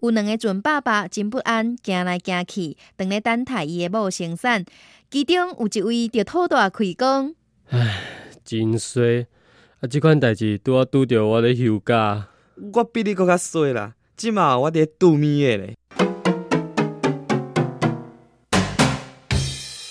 有两个准爸爸真不安，行来行去，等咧等待伊的某生产。其中有一位就吐大开讲：唉，真衰！啊，即款代志拄啊拄着我咧休假。我比你搁较衰啦，即马我伫度蜜月咧。